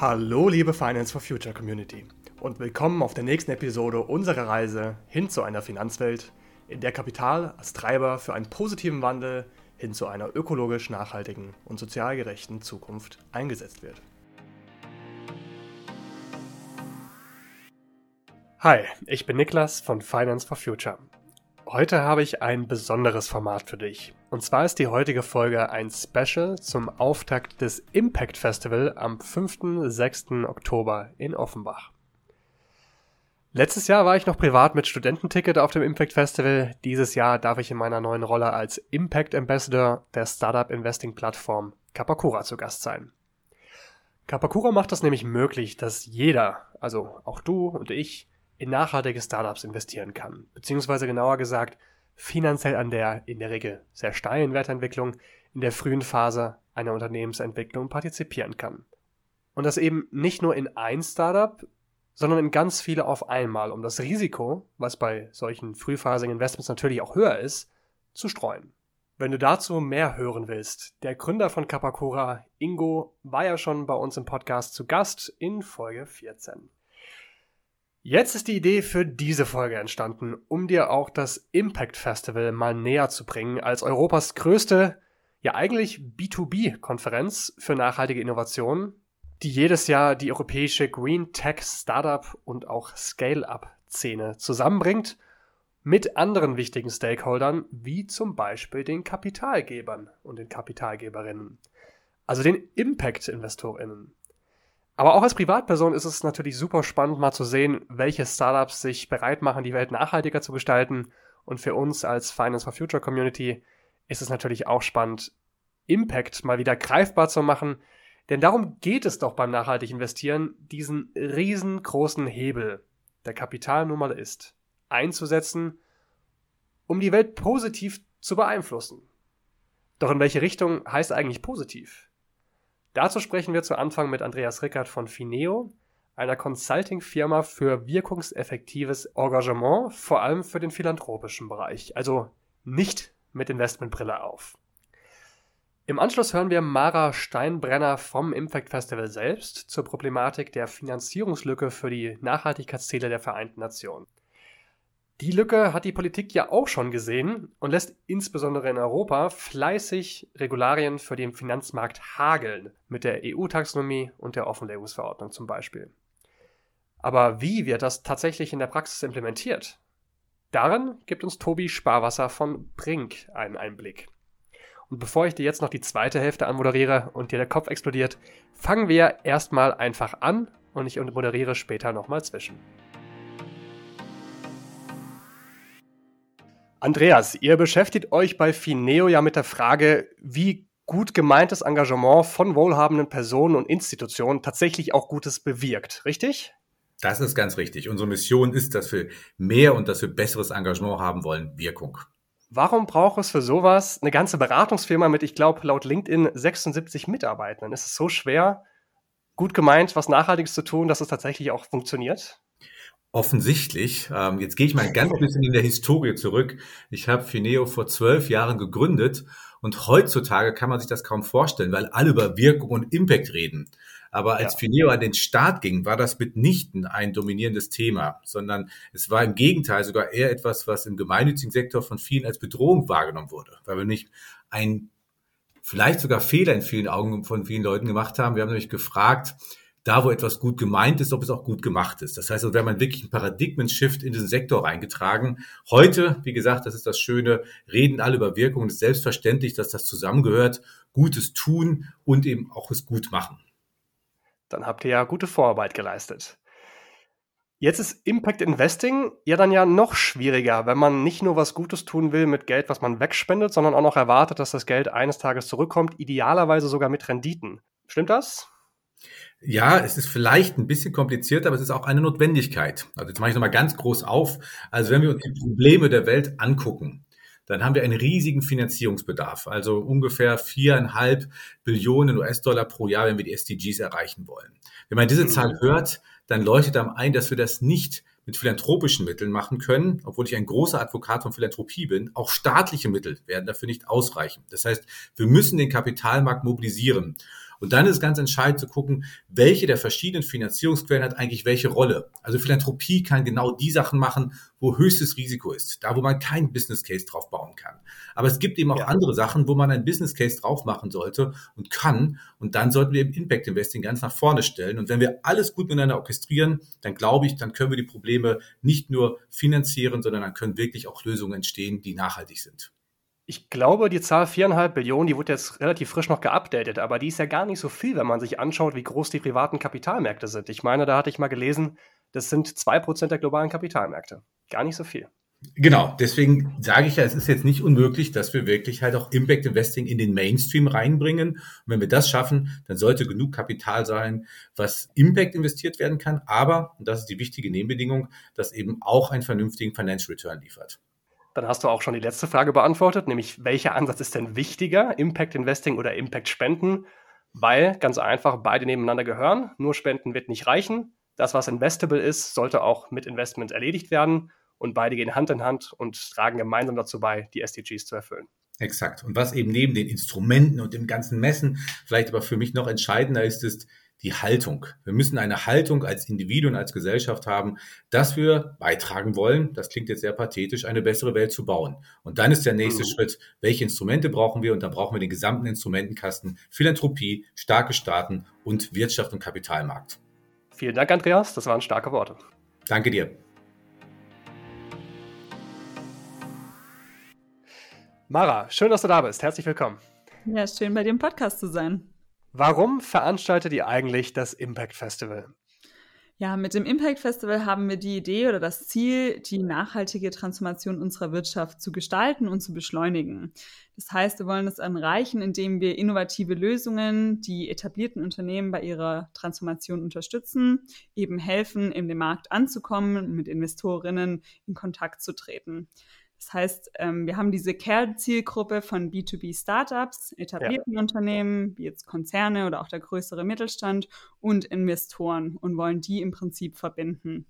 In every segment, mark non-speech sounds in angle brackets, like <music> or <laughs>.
Hallo liebe Finance for Future Community und willkommen auf der nächsten Episode unserer Reise hin zu einer Finanzwelt, in der Kapital als Treiber für einen positiven Wandel hin zu einer ökologisch nachhaltigen und sozial gerechten Zukunft eingesetzt wird. Hi, ich bin Niklas von Finance for Future. Heute habe ich ein besonderes Format für dich. Und zwar ist die heutige Folge ein Special zum Auftakt des Impact Festival am 5. 6. Oktober in Offenbach. Letztes Jahr war ich noch privat mit Studententicket auf dem Impact Festival. Dieses Jahr darf ich in meiner neuen Rolle als Impact Ambassador der Startup Investing Plattform Kapakura zu Gast sein. Kapakura macht es nämlich möglich, dass jeder, also auch du und ich, in nachhaltige Startups investieren kann, beziehungsweise genauer gesagt finanziell an der in der Regel sehr steilen Wertentwicklung in der frühen Phase einer Unternehmensentwicklung partizipieren kann. Und das eben nicht nur in ein Startup, sondern in ganz viele auf einmal, um das Risiko, was bei solchen frühphasigen Investments natürlich auch höher ist, zu streuen. Wenn du dazu mehr hören willst, der Gründer von Kapakura, Ingo, war ja schon bei uns im Podcast zu Gast in Folge 14. Jetzt ist die Idee für diese Folge entstanden, um dir auch das Impact Festival mal näher zu bringen als Europas größte, ja eigentlich B2B-Konferenz für nachhaltige Innovationen, die jedes Jahr die europäische Green Tech Startup und auch Scale-up-Szene zusammenbringt mit anderen wichtigen Stakeholdern, wie zum Beispiel den Kapitalgebern und den Kapitalgeberinnen, also den Impact-InvestorInnen. Aber auch als Privatperson ist es natürlich super spannend, mal zu sehen, welche Startups sich bereit machen, die Welt nachhaltiger zu gestalten. Und für uns als Finance for Future Community ist es natürlich auch spannend, Impact mal wieder greifbar zu machen. Denn darum geht es doch beim nachhaltig investieren, diesen riesengroßen Hebel, der Kapital nun mal ist, einzusetzen, um die Welt positiv zu beeinflussen. Doch in welche Richtung heißt eigentlich positiv? Dazu sprechen wir zu Anfang mit Andreas Rickert von Fineo, einer Consulting-Firma für wirkungseffektives Engagement, vor allem für den philanthropischen Bereich, also nicht mit Investmentbrille auf. Im Anschluss hören wir Mara Steinbrenner vom Impact Festival selbst zur Problematik der Finanzierungslücke für die Nachhaltigkeitsziele der Vereinten Nationen. Die Lücke hat die Politik ja auch schon gesehen und lässt insbesondere in Europa fleißig Regularien für den Finanzmarkt hageln, mit der EU-Taxonomie und der Offenlegungsverordnung zum Beispiel. Aber wie wird das tatsächlich in der Praxis implementiert? Darin gibt uns Tobi Sparwasser von Brink einen Einblick. Und bevor ich dir jetzt noch die zweite Hälfte anmoderiere und dir der Kopf explodiert, fangen wir erstmal einfach an und ich moderiere später nochmal zwischen. Andreas, ihr beschäftigt euch bei Fineo ja mit der Frage, wie gut gemeintes Engagement von wohlhabenden Personen und Institutionen tatsächlich auch Gutes bewirkt, richtig? Das ist ganz richtig. Unsere Mission ist, dass wir mehr und dass wir besseres Engagement haben wollen, Wirkung. Warum braucht es für sowas eine ganze Beratungsfirma mit, ich glaube, laut LinkedIn 76 Mitarbeitern? Ist es so schwer, gut gemeint, was Nachhaltiges zu tun, dass es tatsächlich auch funktioniert? Offensichtlich. Ähm, jetzt gehe ich mal ein ganz bisschen in der Historie zurück. Ich habe Fineo vor zwölf Jahren gegründet und heutzutage kann man sich das kaum vorstellen, weil alle über Wirkung und Impact reden. Aber als ja. Fineo an den Start ging, war das mitnichten ein dominierendes Thema, sondern es war im Gegenteil sogar eher etwas, was im gemeinnützigen Sektor von vielen als Bedrohung wahrgenommen wurde, weil wir nicht ein vielleicht sogar Fehler in vielen Augen von vielen Leuten gemacht haben. Wir haben nämlich gefragt, da, wo etwas gut gemeint ist, ob es auch gut gemacht ist. Das heißt, wir haben einen wirklichen Paradigmen-Shift in diesen Sektor reingetragen. Heute, wie gesagt, das ist das Schöne, reden alle über Wirkung. Es ist selbstverständlich, dass das zusammengehört. Gutes tun und eben auch es gut machen. Dann habt ihr ja gute Vorarbeit geleistet. Jetzt ist Impact Investing ja dann ja noch schwieriger, wenn man nicht nur was Gutes tun will mit Geld, was man wegspendet, sondern auch noch erwartet, dass das Geld eines Tages zurückkommt, idealerweise sogar mit Renditen. Stimmt das? Ja, es ist vielleicht ein bisschen kompliziert, aber es ist auch eine Notwendigkeit. Also jetzt mache ich nochmal ganz groß auf. Also wenn wir uns die Probleme der Welt angucken, dann haben wir einen riesigen Finanzierungsbedarf, also ungefähr viereinhalb Billionen US-Dollar pro Jahr, wenn wir die SDGs erreichen wollen. Wenn man diese Zahl mhm. hört, dann leuchtet einem ein, dass wir das nicht mit philanthropischen Mitteln machen können, obwohl ich ein großer Advokat von Philanthropie bin. Auch staatliche Mittel werden dafür nicht ausreichen. Das heißt, wir müssen den Kapitalmarkt mobilisieren. Und dann ist es ganz entscheidend zu gucken, welche der verschiedenen Finanzierungsquellen hat eigentlich welche Rolle. Also Philanthropie kann genau die Sachen machen, wo höchstes Risiko ist, da wo man keinen Business Case drauf bauen kann. Aber es gibt eben auch ja. andere Sachen, wo man einen Business Case drauf machen sollte und kann. Und dann sollten wir eben Impact Investing ganz nach vorne stellen. Und wenn wir alles gut miteinander orchestrieren, dann glaube ich, dann können wir die Probleme nicht nur finanzieren, sondern dann können wirklich auch Lösungen entstehen, die nachhaltig sind. Ich glaube, die Zahl 4,5 Billionen, die wurde jetzt relativ frisch noch geupdatet, aber die ist ja gar nicht so viel, wenn man sich anschaut, wie groß die privaten Kapitalmärkte sind. Ich meine, da hatte ich mal gelesen, das sind 2% der globalen Kapitalmärkte. Gar nicht so viel. Genau, deswegen sage ich ja, es ist jetzt nicht unmöglich, dass wir wirklich halt auch Impact Investing in den Mainstream reinbringen. Und wenn wir das schaffen, dann sollte genug Kapital sein, was Impact investiert werden kann, aber, und das ist die wichtige Nebenbedingung, dass eben auch einen vernünftigen Financial Return liefert. Dann hast du auch schon die letzte Frage beantwortet, nämlich welcher Ansatz ist denn wichtiger, Impact Investing oder Impact Spenden? Weil ganz einfach beide nebeneinander gehören. Nur Spenden wird nicht reichen. Das, was investable ist, sollte auch mit Investment erledigt werden und beide gehen Hand in Hand und tragen gemeinsam dazu bei, die SDGs zu erfüllen. Exakt. Und was eben neben den Instrumenten und dem ganzen Messen vielleicht aber für mich noch entscheidender ist, ist die Haltung. Wir müssen eine Haltung als Individuen, als Gesellschaft haben, dass wir beitragen wollen, das klingt jetzt sehr pathetisch, eine bessere Welt zu bauen. Und dann ist der nächste mhm. Schritt, welche Instrumente brauchen wir? Und dann brauchen wir den gesamten Instrumentenkasten, Philanthropie, starke Staaten und Wirtschaft und Kapitalmarkt. Vielen Dank, Andreas. Das waren starke Worte. Danke dir. Mara, schön, dass du da bist. Herzlich willkommen. Ja, schön bei dir im Podcast zu sein. Warum veranstaltet ihr eigentlich das Impact Festival? Ja, mit dem Impact Festival haben wir die Idee oder das Ziel, die nachhaltige Transformation unserer Wirtschaft zu gestalten und zu beschleunigen. Das heißt, wir wollen es erreichen, indem wir innovative Lösungen, die etablierten Unternehmen bei ihrer Transformation unterstützen, eben helfen, in den Markt anzukommen, mit Investorinnen in Kontakt zu treten. Das heißt, ähm, wir haben diese Kernzielgruppe von B2B-Startups, etablierten ja. Unternehmen, wie jetzt Konzerne oder auch der größere Mittelstand und Investoren und wollen die im Prinzip verbinden.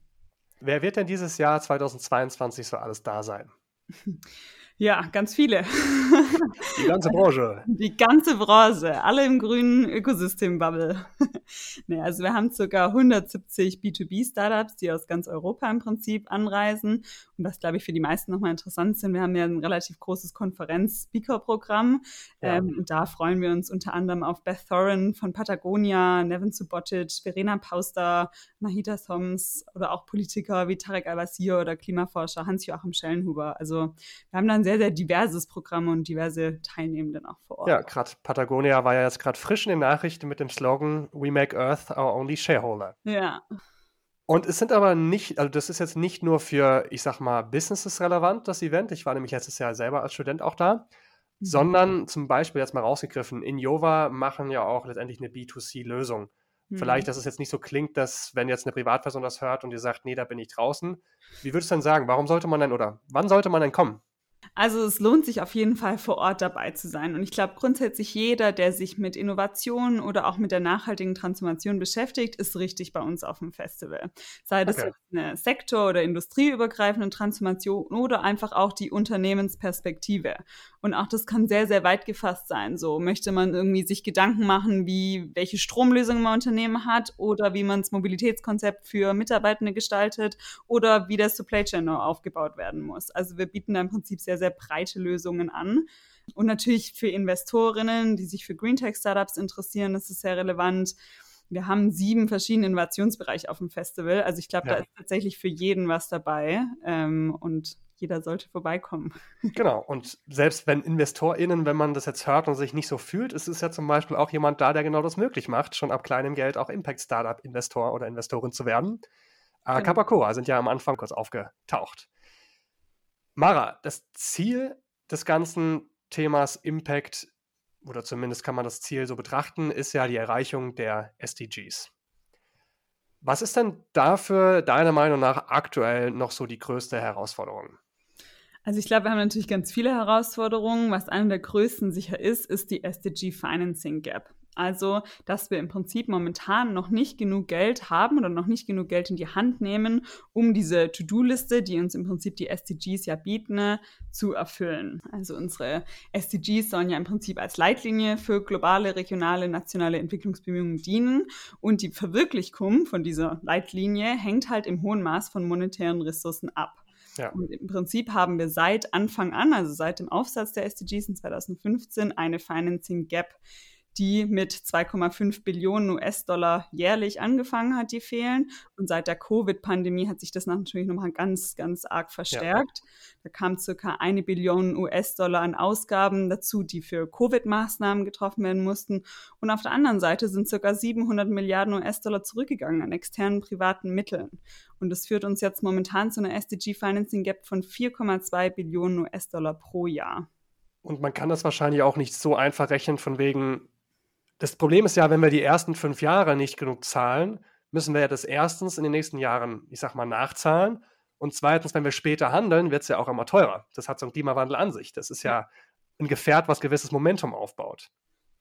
Wer wird denn dieses Jahr 2022 so alles da sein? <laughs> Ja, ganz viele. Die ganze Branche. <laughs> Die ganze Branche, alle im grünen Ökosystem-Bubble. <laughs> nee, also wir haben circa 170 B2B-Startups, die aus ganz Europa im Prinzip anreisen. Und was, glaube ich, für die meisten nochmal interessant sind, wir haben ja ein relativ großes Konferenz-Speaker-Programm. Ja. Ähm, und da freuen wir uns unter anderem auf Beth Thorin von Patagonia, Nevin Subotic, Verena Pauster, Mahita Thoms oder auch Politiker wie Tarek Al-Wazir oder Klimaforscher Hans-Joachim Schellenhuber. Also wir haben da ein sehr, sehr diverses Programm und diverse Teilnehmenden auch vor Ort. Ja, gerade Patagonia war ja jetzt gerade frisch in den Nachrichten mit dem Slogan We make Earth our only shareholder. Ja. Und es sind aber nicht, also das ist jetzt nicht nur für, ich sag mal, Businesses relevant, das Event. Ich war nämlich letztes Jahr selber als Student auch da. Mhm. Sondern zum Beispiel jetzt mal rausgegriffen, in Jova machen ja auch letztendlich eine B2C-Lösung. Mhm. Vielleicht, dass es jetzt nicht so klingt, dass wenn jetzt eine Privatperson das hört und ihr sagt, nee, da bin ich draußen. Wie würdest du denn sagen, warum sollte man denn oder wann sollte man denn kommen? Also es lohnt sich auf jeden Fall vor Ort dabei zu sein. Und ich glaube grundsätzlich jeder, der sich mit Innovation oder auch mit der nachhaltigen Transformation beschäftigt, ist richtig bei uns auf dem Festival. Sei das okay. eine sektor- oder industrieübergreifende Transformation oder einfach auch die Unternehmensperspektive. Und auch das kann sehr, sehr weit gefasst sein. So möchte man irgendwie sich Gedanken machen, wie welche Stromlösungen man Unternehmen hat oder wie man das Mobilitätskonzept für Mitarbeitende gestaltet oder wie der Supply Chain aufgebaut werden muss. Also wir bieten da im Prinzip sehr, sehr breite Lösungen an. Und natürlich für Investorinnen, die sich für Green Tech Startups interessieren, ist sehr relevant. Wir haben sieben verschiedene Innovationsbereiche auf dem Festival. Also ich glaube, ja. da ist tatsächlich für jeden was dabei. Ähm, und jeder sollte vorbeikommen. <laughs> Genau, und selbst wenn InvestorInnen, wenn man das jetzt hört und sich nicht so fühlt, ist es ja zum Beispiel auch jemand da, der genau das möglich macht, schon ab kleinem Geld auch Impact-Startup-Investor oder Investorin zu werden. Äh, genau. Kapakora sind ja am Anfang kurz aufgetaucht. Mara, das Ziel des ganzen Themas Impact, oder zumindest kann man das Ziel so betrachten, ist ja die Erreichung der SDGs. Was ist denn dafür deiner Meinung nach aktuell noch so die größte Herausforderung? Also ich glaube, wir haben natürlich ganz viele Herausforderungen. Was eine der größten sicher ist, ist die SDG Financing Gap. Also, dass wir im Prinzip momentan noch nicht genug Geld haben oder noch nicht genug Geld in die Hand nehmen, um diese To-Do-Liste, die uns im Prinzip die SDGs ja bieten, zu erfüllen. Also unsere SDGs sollen ja im Prinzip als Leitlinie für globale, regionale, nationale Entwicklungsbemühungen dienen. Und die Verwirklichung von dieser Leitlinie hängt halt im hohen Maß von monetären Ressourcen ab. Ja. Und im Prinzip haben wir seit Anfang an, also seit dem Aufsatz der SDGs in 2015, eine Financing Gap die mit 2,5 Billionen US-Dollar jährlich angefangen hat, die fehlen. Und seit der Covid-Pandemie hat sich das natürlich nochmal ganz, ganz arg verstärkt. Ja. Da kam circa eine Billion US-Dollar an Ausgaben dazu, die für Covid-Maßnahmen getroffen werden mussten. Und auf der anderen Seite sind circa 700 Milliarden US-Dollar zurückgegangen an externen privaten Mitteln. Und das führt uns jetzt momentan zu einer SDG Financing Gap von 4,2 Billionen US-Dollar pro Jahr. Und man kann das wahrscheinlich auch nicht so einfach rechnen, von wegen, das Problem ist ja, wenn wir die ersten fünf Jahre nicht genug zahlen, müssen wir ja das erstens in den nächsten Jahren, ich sag mal, nachzahlen. Und zweitens, wenn wir später handeln, wird es ja auch immer teurer. Das hat so ein Klimawandel an sich. Das ist ja ein Gefährt, was gewisses Momentum aufbaut.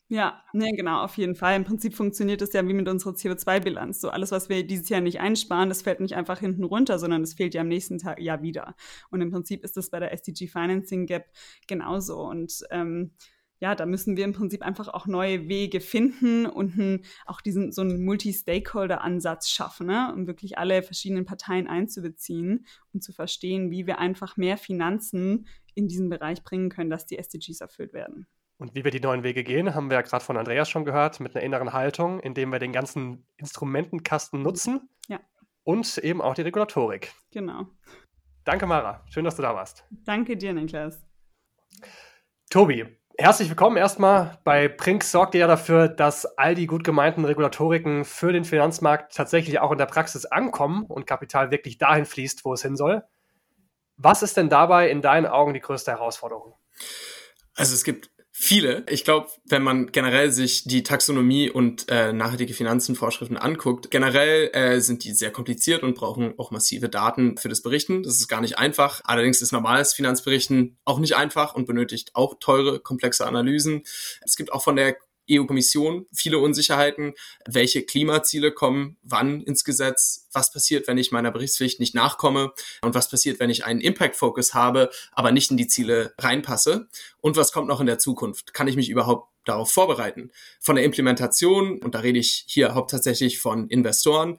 Ja, nee, genau, auf jeden Fall. Im Prinzip funktioniert es ja wie mit unserer CO2-Bilanz. So alles, was wir dieses Jahr nicht einsparen, das fällt nicht einfach hinten runter, sondern es fehlt ja am nächsten Tag Jahr wieder. Und im Prinzip ist das bei der SDG Financing Gap genauso. Und ähm, ja, da müssen wir im Prinzip einfach auch neue Wege finden und ein, auch diesen so einen Multi-Stakeholder-Ansatz schaffen, ne? um wirklich alle verschiedenen Parteien einzubeziehen und zu verstehen, wie wir einfach mehr Finanzen in diesen Bereich bringen können, dass die SDGs erfüllt werden. Und wie wir die neuen Wege gehen, haben wir ja gerade von Andreas schon gehört, mit einer inneren Haltung, indem wir den ganzen Instrumentenkasten nutzen ja. und eben auch die Regulatorik. Genau. Danke, Mara. Schön, dass du da warst. Danke dir, Niklas. Tobi, Herzlich willkommen erstmal. Bei Prink sorgt ihr ja dafür, dass all die gut gemeinten Regulatoriken für den Finanzmarkt tatsächlich auch in der Praxis ankommen und Kapital wirklich dahin fließt, wo es hin soll. Was ist denn dabei in deinen Augen die größte Herausforderung? Also es gibt Viele. Ich glaube, wenn man generell sich die Taxonomie und äh, nachhaltige Finanzenvorschriften anguckt, generell äh, sind die sehr kompliziert und brauchen auch massive Daten für das Berichten. Das ist gar nicht einfach. Allerdings ist normales Finanzberichten auch nicht einfach und benötigt auch teure, komplexe Analysen. Es gibt auch von der EU-Kommission viele Unsicherheiten. Welche Klimaziele kommen wann ins Gesetz? Was passiert, wenn ich meiner Berichtspflicht nicht nachkomme? Und was passiert, wenn ich einen Impact-Focus habe, aber nicht in die Ziele reinpasse? Und was kommt noch in der Zukunft? Kann ich mich überhaupt darauf vorbereiten. Von der Implementation, und da rede ich hier hauptsächlich von Investoren,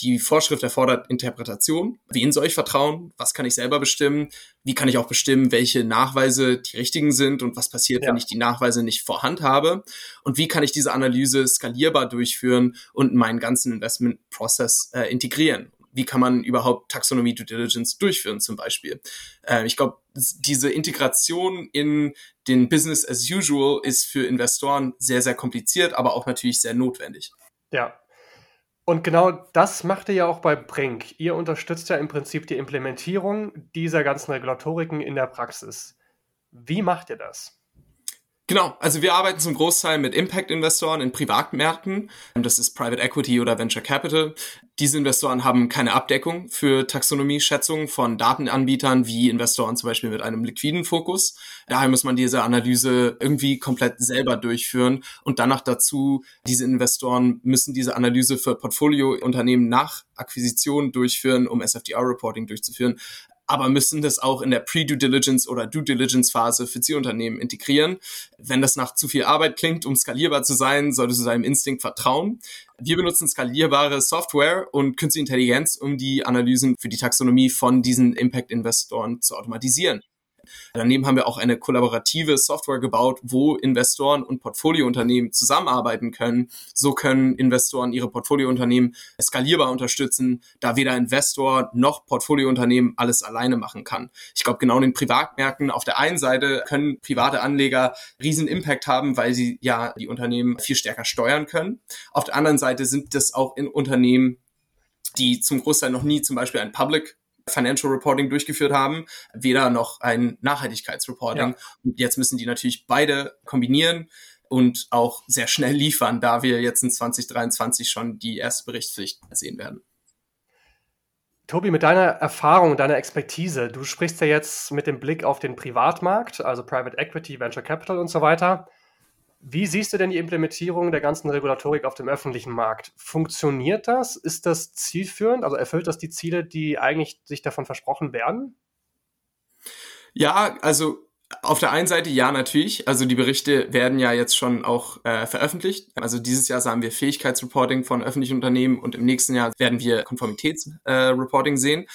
die Vorschrift erfordert Interpretation. Wen soll ich vertrauen? Was kann ich selber bestimmen? Wie kann ich auch bestimmen, welche Nachweise die richtigen sind und was passiert, ja. wenn ich die Nachweise nicht vorhand habe? Und wie kann ich diese Analyse skalierbar durchführen und in meinen ganzen Investment-Prozess äh, integrieren? Wie kann man überhaupt Taxonomie Due Diligence durchführen zum Beispiel? Äh, ich glaube, diese Integration in den Business as usual ist für Investoren sehr, sehr kompliziert, aber auch natürlich sehr notwendig. Ja, und genau das macht ihr ja auch bei Brink. Ihr unterstützt ja im Prinzip die Implementierung dieser ganzen Regulatoriken in der Praxis. Wie macht ihr das? Genau, also wir arbeiten zum Großteil mit Impact-Investoren in Privatmärkten. Das ist Private Equity oder Venture Capital. Diese Investoren haben keine Abdeckung für Taxonomie-Schätzungen von Datenanbietern wie Investoren zum Beispiel mit einem liquiden Fokus. Daher muss man diese Analyse irgendwie komplett selber durchführen und danach dazu, diese Investoren müssen diese Analyse für Portfoliounternehmen nach Akquisition durchführen, um SFDR-Reporting durchzuführen aber müssen das auch in der Pre-Due Diligence oder Due Diligence Phase für Zielunternehmen integrieren. Wenn das nach zu viel Arbeit klingt, um skalierbar zu sein, solltest du deinem Instinkt vertrauen. Wir benutzen skalierbare Software und künstliche Intelligenz, um die Analysen für die Taxonomie von diesen Impact-Investoren zu automatisieren. Daneben haben wir auch eine kollaborative Software gebaut, wo Investoren und Portfoliounternehmen zusammenarbeiten können. So können Investoren ihre Portfoliounternehmen skalierbar unterstützen, da weder Investor noch Portfoliounternehmen alles alleine machen kann. Ich glaube, genau in den Privatmärkten auf der einen Seite können private Anleger riesen Impact haben, weil sie ja die Unternehmen viel stärker steuern können. Auf der anderen Seite sind das auch in Unternehmen, die zum Großteil noch nie zum Beispiel ein Public Financial Reporting durchgeführt haben, weder noch ein Nachhaltigkeitsreporting. Ja. Und jetzt müssen die natürlich beide kombinieren und auch sehr schnell liefern, da wir jetzt in 2023 schon die erste Berichtspflicht sehen werden. Tobi, mit deiner Erfahrung, deiner Expertise, du sprichst ja jetzt mit dem Blick auf den Privatmarkt, also Private Equity, Venture Capital und so weiter. Wie siehst du denn die Implementierung der ganzen Regulatorik auf dem öffentlichen Markt? Funktioniert das? Ist das zielführend? Also erfüllt das die Ziele, die eigentlich sich davon versprochen werden? Ja, also auf der einen Seite ja, natürlich. Also die Berichte werden ja jetzt schon auch äh, veröffentlicht. Also dieses Jahr sahen wir Fähigkeitsreporting von öffentlichen Unternehmen und im nächsten Jahr werden wir Konformitätsreporting äh, sehen.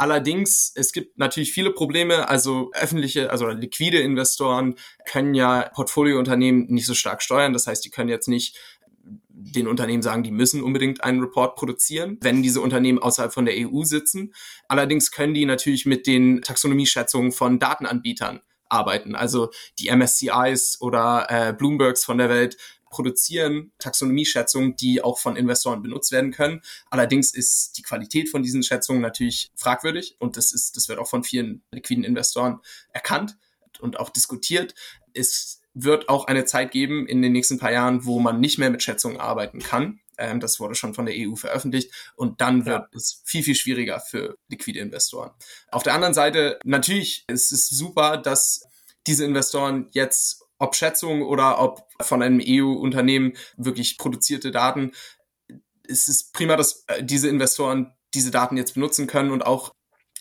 Allerdings, es gibt natürlich viele Probleme. Also öffentliche, also liquide Investoren können ja Portfoliounternehmen nicht so stark steuern. Das heißt, die können jetzt nicht den Unternehmen sagen, die müssen unbedingt einen Report produzieren, wenn diese Unternehmen außerhalb von der EU sitzen. Allerdings können die natürlich mit den Taxonomieschätzungen von Datenanbietern arbeiten. Also die MSCIs oder äh, Bloombergs von der Welt produzieren Taxonomieschätzungen, die auch von Investoren benutzt werden können. Allerdings ist die Qualität von diesen Schätzungen natürlich fragwürdig und das ist, das wird auch von vielen liquiden Investoren erkannt und auch diskutiert. Es wird auch eine Zeit geben in den nächsten paar Jahren, wo man nicht mehr mit Schätzungen arbeiten kann. Ähm, das wurde schon von der EU veröffentlicht und dann wird ja. es viel, viel schwieriger für liquide Investoren. Auf der anderen Seite, natürlich ist es super, dass diese Investoren jetzt ob Schätzungen oder ob von einem EU-Unternehmen wirklich produzierte Daten, es ist prima, dass äh, diese Investoren diese Daten jetzt benutzen können und auch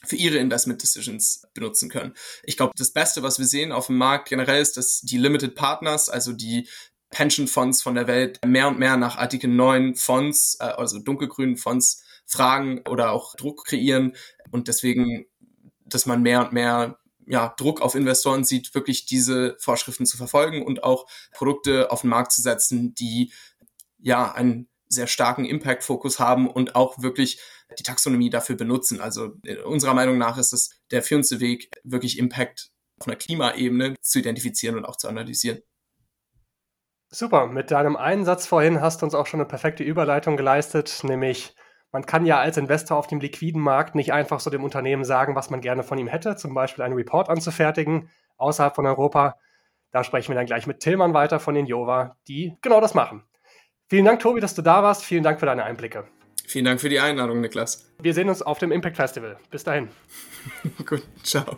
für ihre Investment Decisions benutzen können. Ich glaube, das Beste, was wir sehen auf dem Markt generell ist, dass die Limited Partners, also die Pension Fonds von der Welt, mehr und mehr nach Artikel 9 Fonds, äh, also dunkelgrünen Fonds fragen oder auch Druck kreieren und deswegen, dass man mehr und mehr ja, Druck auf Investoren sieht, wirklich diese Vorschriften zu verfolgen und auch Produkte auf den Markt zu setzen, die ja einen sehr starken Impact-Fokus haben und auch wirklich die Taxonomie dafür benutzen. Also äh, unserer Meinung nach ist es der führendste Weg, wirklich Impact auf einer Klimaebene zu identifizieren und auch zu analysieren. Super, mit deinem Einsatz vorhin hast du uns auch schon eine perfekte Überleitung geleistet, nämlich man kann ja als Investor auf dem liquiden Markt nicht einfach so dem Unternehmen sagen, was man gerne von ihm hätte, zum Beispiel einen Report anzufertigen außerhalb von Europa. Da sprechen wir dann gleich mit Tillmann weiter von den Jova, die genau das machen. Vielen Dank, Tobi, dass du da warst. Vielen Dank für deine Einblicke. Vielen Dank für die Einladung, Niklas. Wir sehen uns auf dem Impact Festival. Bis dahin. <laughs> Gut, ciao.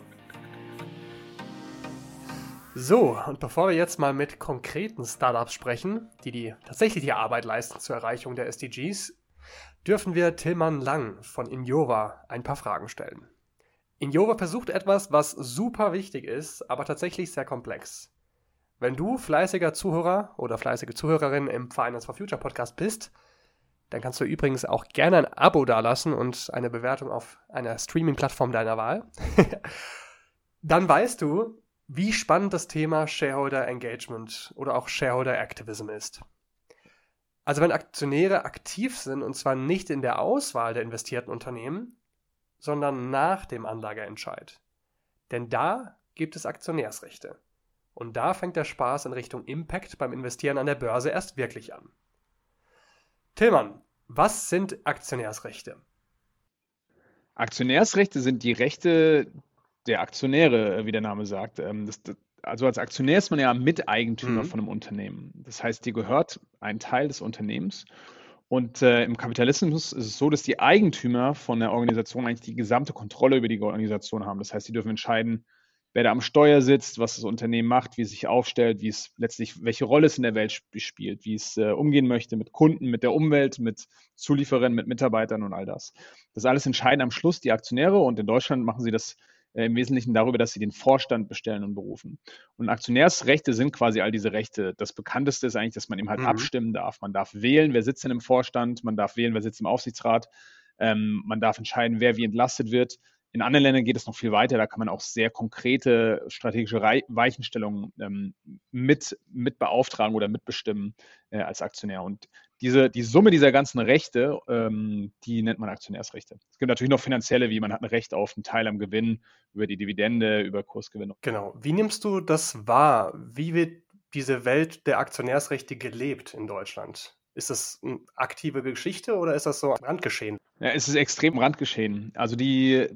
So, und bevor wir jetzt mal mit konkreten Startups sprechen, die die tatsächliche Arbeit leisten zur Erreichung der SDGs, dürfen wir Tillmann Lang von Injova ein paar Fragen stellen. Injova versucht etwas, was super wichtig ist, aber tatsächlich sehr komplex. Wenn du fleißiger Zuhörer oder fleißige Zuhörerin im Finance for Future Podcast bist, dann kannst du übrigens auch gerne ein Abo dalassen und eine Bewertung auf einer Streaming-Plattform deiner Wahl. <laughs> dann weißt du, wie spannend das Thema Shareholder Engagement oder auch Shareholder Activism ist. Also wenn Aktionäre aktiv sind, und zwar nicht in der Auswahl der investierten Unternehmen, sondern nach dem Anlageentscheid. Denn da gibt es Aktionärsrechte. Und da fängt der Spaß in Richtung Impact beim Investieren an der Börse erst wirklich an. Tillmann, was sind Aktionärsrechte? Aktionärsrechte sind die Rechte der Aktionäre, wie der Name sagt. Ähm, das, also als Aktionär ist man ja Miteigentümer mhm. von einem Unternehmen. Das heißt, dir gehört ein Teil des Unternehmens. Und äh, im Kapitalismus ist es so, dass die Eigentümer von der Organisation eigentlich die gesamte Kontrolle über die Organisation haben. Das heißt, sie dürfen entscheiden, wer da am Steuer sitzt, was das Unternehmen macht, wie es sich aufstellt, wie es letztlich, welche Rolle es in der Welt spielt, wie es äh, umgehen möchte mit Kunden, mit der Umwelt, mit Zulieferern, mit Mitarbeitern und all das. Das alles entscheiden am Schluss die Aktionäre und in Deutschland machen sie das im Wesentlichen darüber, dass sie den Vorstand bestellen und berufen. Und Aktionärsrechte sind quasi all diese Rechte. Das bekannteste ist eigentlich, dass man eben halt mhm. abstimmen darf. Man darf wählen, wer sitzt denn im Vorstand, man darf wählen, wer sitzt im Aufsichtsrat, ähm, man darf entscheiden, wer wie entlastet wird. In anderen Ländern geht es noch viel weiter. Da kann man auch sehr konkrete strategische Weichenstellungen ähm, mit, mit beauftragen oder mitbestimmen äh, als Aktionär. Und diese, die Summe dieser ganzen Rechte, ähm, die nennt man Aktionärsrechte. Es gibt natürlich noch finanzielle, wie man hat ein Recht auf einen Teil am Gewinn, über die Dividende, über Kursgewinn. Genau. Wie nimmst du das wahr? Wie wird diese Welt der Aktionärsrechte gelebt in Deutschland? Ist das eine aktive Geschichte oder ist das so Randgeschehen? Ja, es ist extrem Randgeschehen. Also die,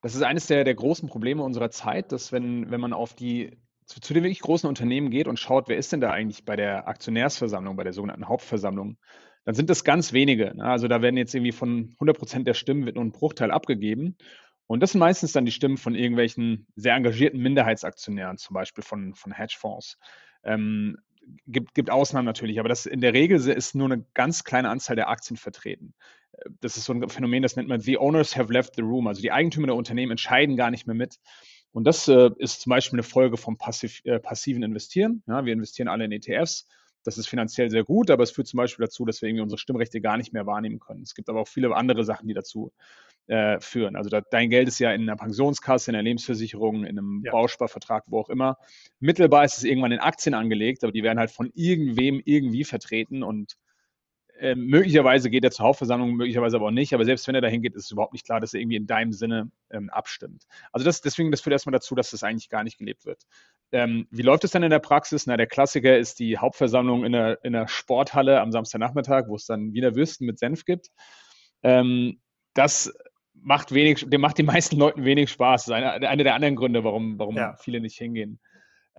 das ist eines der, der großen Probleme unserer Zeit, dass wenn, wenn man auf die zu, zu den wirklich großen Unternehmen geht und schaut, wer ist denn da eigentlich bei der Aktionärsversammlung, bei der sogenannten Hauptversammlung, dann sind das ganz wenige. Ne? Also da werden jetzt irgendwie von 100 Prozent der Stimmen wird nur ein Bruchteil abgegeben. Und das sind meistens dann die Stimmen von irgendwelchen sehr engagierten Minderheitsaktionären, zum Beispiel von, von Hedgefonds. Ähm, gibt, gibt Ausnahmen natürlich, aber das in der Regel ist nur eine ganz kleine Anzahl der Aktien vertreten. Das ist so ein Phänomen, das nennt man The Owners have left the room. Also die Eigentümer der Unternehmen entscheiden gar nicht mehr mit. Und das äh, ist zum Beispiel eine Folge vom passiv, äh, passiven Investieren. Ja, wir investieren alle in ETFs. Das ist finanziell sehr gut, aber es führt zum Beispiel dazu, dass wir irgendwie unsere Stimmrechte gar nicht mehr wahrnehmen können. Es gibt aber auch viele andere Sachen, die dazu äh, führen. Also da, dein Geld ist ja in einer Pensionskasse, in einer Lebensversicherung, in einem ja. Bausparvertrag, wo auch immer. Mittelbar ist es irgendwann in Aktien angelegt, aber die werden halt von irgendwem irgendwie vertreten und äh, möglicherweise geht er zur Hauptversammlung, möglicherweise aber auch nicht. Aber selbst wenn er dahin geht, ist es überhaupt nicht klar, dass er irgendwie in deinem Sinne ähm, abstimmt. Also das, deswegen, das führt erstmal dazu, dass das eigentlich gar nicht gelebt wird. Ähm, wie läuft es dann in der Praxis? Na, der Klassiker ist die Hauptversammlung in der, in der Sporthalle am Samstagnachmittag, wo es dann Wiener Würsten mit Senf gibt. Ähm, das macht wenig, dem macht den meisten Leuten wenig Spaß. Das ist einer eine der anderen Gründe, warum, warum ja. viele nicht hingehen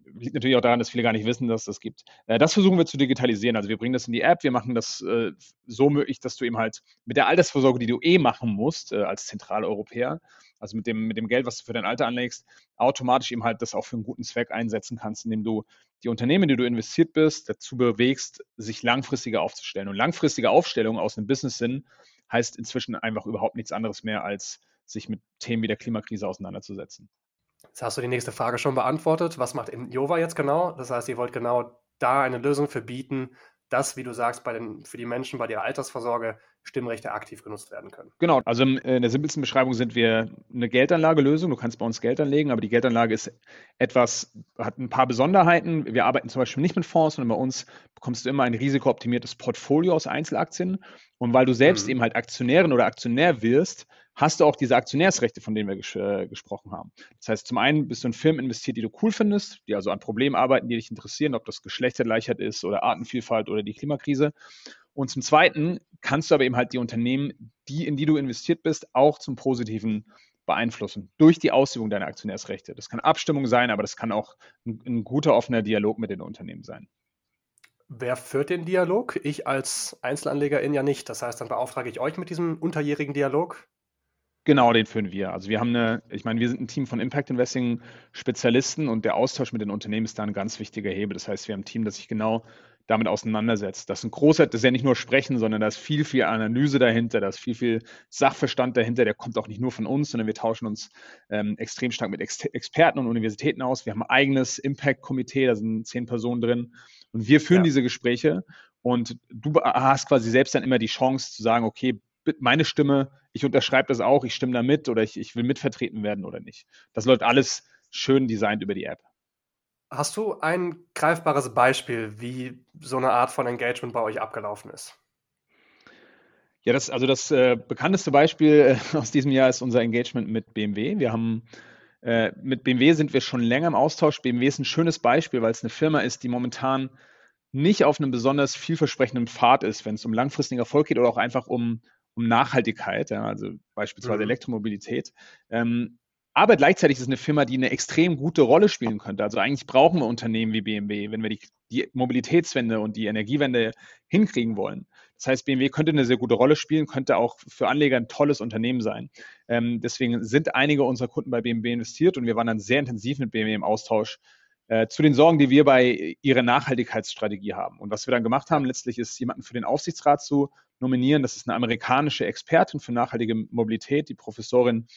liegt natürlich auch daran, dass viele gar nicht wissen, dass es das gibt. Äh, das versuchen wir zu digitalisieren. Also wir bringen das in die App, wir machen das äh, so möglich, dass du eben halt mit der Altersvorsorge, die du eh machen musst äh, als Zentraleuropäer, also mit dem, mit dem Geld, was du für dein Alter anlegst, automatisch eben halt das auch für einen guten Zweck einsetzen kannst, indem du die Unternehmen, in die du investiert bist, dazu bewegst, sich langfristiger aufzustellen. Und langfristige Aufstellung aus einem Business-Sinn heißt inzwischen einfach überhaupt nichts anderes mehr, als sich mit Themen wie der Klimakrise auseinanderzusetzen. Jetzt hast du die nächste Frage schon beantwortet. Was macht Jova jetzt genau? Das heißt, ihr wollt genau da eine Lösung für bieten, dass, wie du sagst, bei den, für die Menschen bei der Altersvorsorge Stimmrechte aktiv genutzt werden können. Genau, also in der simpelsten Beschreibung sind wir eine Geldanlagelösung. Du kannst bei uns Geld anlegen, aber die Geldanlage ist etwas, hat ein paar Besonderheiten. Wir arbeiten zum Beispiel nicht mit Fonds, sondern bei uns bekommst du immer ein risikooptimiertes Portfolio aus Einzelaktien. Und weil du selbst mhm. eben halt Aktionärin oder Aktionär wirst, hast du auch diese Aktionärsrechte, von denen wir ges äh, gesprochen haben. Das heißt, zum einen bist du in Firmen investiert, die du cool findest, die also an Problemen arbeiten, die dich interessieren, ob das Geschlechtergleichheit ist oder Artenvielfalt oder die Klimakrise. Und zum Zweiten kannst du aber eben halt die Unternehmen, die, in die du investiert bist, auch zum Positiven beeinflussen durch die Ausübung deiner Aktionärsrechte. Das kann Abstimmung sein, aber das kann auch ein, ein guter offener Dialog mit den Unternehmen sein. Wer führt den Dialog? Ich als Einzelanlegerin ja nicht. Das heißt, dann beauftrage ich euch mit diesem unterjährigen Dialog. Genau, den führen wir. Also wir haben eine, ich meine, wir sind ein Team von Impact Investing Spezialisten und der Austausch mit den Unternehmen ist da ein ganz wichtiger Hebel. Das heißt, wir haben ein Team, das sich genau damit auseinandersetzt. Das ist ein großer, das ist ja nicht nur Sprechen, sondern da ist viel, viel Analyse dahinter, da ist viel, viel Sachverstand dahinter. Der kommt auch nicht nur von uns, sondern wir tauschen uns ähm, extrem stark mit Ex Experten und Universitäten aus. Wir haben ein eigenes Impact-Komitee, da sind zehn Personen drin und wir führen ja. diese Gespräche und du hast quasi selbst dann immer die Chance zu sagen, okay, meine Stimme, ich unterschreibe das auch, ich stimme da mit oder ich, ich will mitvertreten werden oder nicht. Das läuft alles schön designt über die App. Hast du ein greifbares Beispiel, wie so eine Art von Engagement bei euch abgelaufen ist? Ja, das, also das äh, bekannteste Beispiel äh, aus diesem Jahr ist unser Engagement mit BMW. Wir haben äh, mit BMW sind wir schon länger im Austausch. BMW ist ein schönes Beispiel, weil es eine Firma ist, die momentan nicht auf einem besonders vielversprechenden Pfad ist, wenn es um langfristigen Erfolg geht oder auch einfach um um Nachhaltigkeit, ja, also beispielsweise mhm. Elektromobilität. Ähm, aber gleichzeitig ist es eine Firma, die eine extrem gute Rolle spielen könnte. Also eigentlich brauchen wir Unternehmen wie BMW, wenn wir die, die Mobilitätswende und die Energiewende hinkriegen wollen. Das heißt, BMW könnte eine sehr gute Rolle spielen, könnte auch für Anleger ein tolles Unternehmen sein. Ähm, deswegen sind einige unserer Kunden bei BMW investiert und wir waren dann sehr intensiv mit BMW im Austausch äh, zu den Sorgen, die wir bei ihrer Nachhaltigkeitsstrategie haben. Und was wir dann gemacht haben, letztlich ist jemanden für den Aufsichtsrat zu nominieren. Das ist eine amerikanische Expertin für nachhaltige Mobilität, die Professorin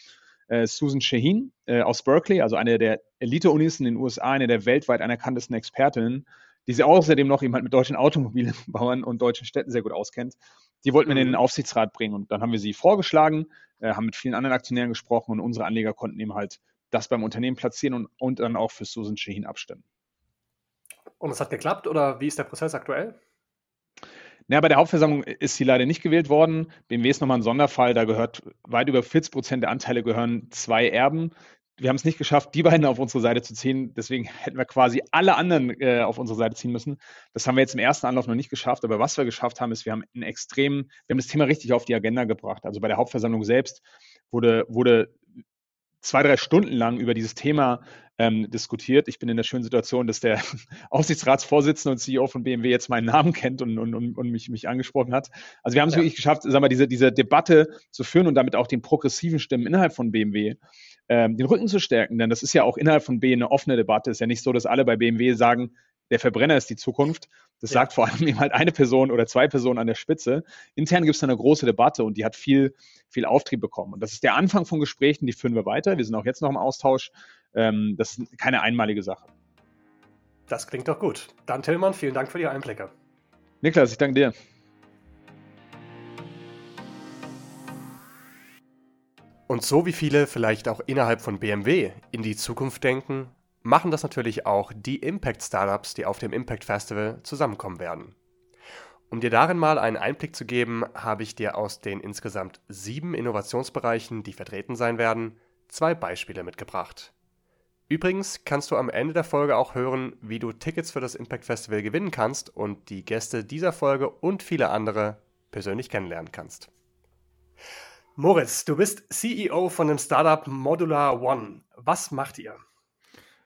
äh, Susan Shaheen äh, aus Berkeley, also eine der Elite-Unis in den USA, eine der weltweit anerkanntesten Expertinnen, die sie außerdem noch eben halt mit deutschen Automobilbauern und deutschen Städten sehr gut auskennt. Die wollten wir in den mhm. Aufsichtsrat bringen und dann haben wir sie vorgeschlagen, äh, haben mit vielen anderen Aktionären gesprochen und unsere Anleger konnten eben halt das beim Unternehmen platzieren und, und dann auch für Susan Shaheen abstimmen. Und es hat geklappt oder wie ist der Prozess aktuell? Ja, bei der Hauptversammlung ist sie leider nicht gewählt worden. BMW ist nochmal ein Sonderfall. Da gehört weit über 40 Prozent der Anteile gehören zwei Erben. Wir haben es nicht geschafft, die beiden auf unsere Seite zu ziehen. Deswegen hätten wir quasi alle anderen äh, auf unsere Seite ziehen müssen. Das haben wir jetzt im ersten Anlauf noch nicht geschafft. Aber was wir geschafft haben, ist, wir haben ein extrem, wir haben das Thema richtig auf die Agenda gebracht. Also bei der Hauptversammlung selbst wurde, wurde zwei, drei Stunden lang über dieses Thema ähm, diskutiert. Ich bin in der schönen Situation, dass der <laughs> Aufsichtsratsvorsitzende und CEO von BMW jetzt meinen Namen kennt und, und, und mich, mich angesprochen hat. Also wir haben es ja. wirklich geschafft, sagen wir, diese, diese Debatte zu führen und damit auch den progressiven Stimmen innerhalb von BMW ähm, den Rücken zu stärken. Denn das ist ja auch innerhalb von BMW eine offene Debatte. Es ist ja nicht so, dass alle bei BMW sagen, der Verbrenner ist die Zukunft. Das ja. sagt vor allem <laughs> eben halt eine Person oder zwei Personen an der Spitze. Intern gibt es eine große Debatte und die hat viel, viel Auftrieb bekommen. Und das ist der Anfang von Gesprächen, die führen wir weiter. Wir sind auch jetzt noch im Austausch. Ähm, das ist keine einmalige Sache. Das klingt doch gut. Dann Tillmann, vielen Dank für die Einblicke. Niklas, ich danke dir. Und so wie viele vielleicht auch innerhalb von BMW in die Zukunft denken, machen das natürlich auch die Impact-Startups, die auf dem Impact Festival zusammenkommen werden. Um dir darin mal einen Einblick zu geben, habe ich dir aus den insgesamt sieben Innovationsbereichen, die vertreten sein werden, zwei Beispiele mitgebracht. Übrigens kannst du am Ende der Folge auch hören, wie du Tickets für das Impact Festival gewinnen kannst und die Gäste dieser Folge und viele andere persönlich kennenlernen kannst. Moritz, du bist CEO von dem Startup Modular One. Was macht ihr?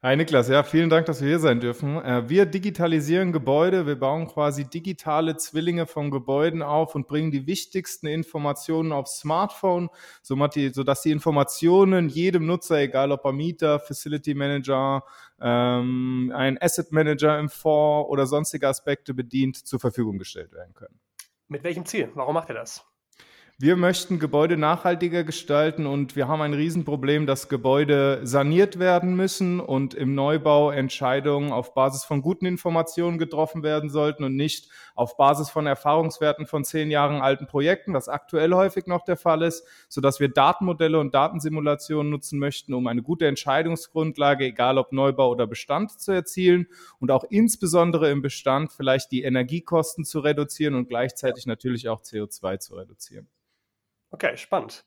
Hi Niklas, ja, vielen Dank, dass wir hier sein dürfen. Äh, wir digitalisieren Gebäude, wir bauen quasi digitale Zwillinge von Gebäuden auf und bringen die wichtigsten Informationen aufs Smartphone, sodass die Informationen jedem Nutzer, egal ob er Mieter, Facility Manager, ähm, ein Asset Manager im Fonds oder sonstige Aspekte bedient, zur Verfügung gestellt werden können. Mit welchem Ziel? Warum macht ihr das? Wir möchten Gebäude nachhaltiger gestalten und wir haben ein Riesenproblem, dass Gebäude saniert werden müssen und im Neubau Entscheidungen auf Basis von guten Informationen getroffen werden sollten und nicht auf Basis von Erfahrungswerten von zehn Jahren alten Projekten, was aktuell häufig noch der Fall ist, sodass wir Datenmodelle und Datensimulationen nutzen möchten, um eine gute Entscheidungsgrundlage, egal ob Neubau oder Bestand, zu erzielen und auch insbesondere im Bestand vielleicht die Energiekosten zu reduzieren und gleichzeitig natürlich auch CO2 zu reduzieren. Okay, spannend.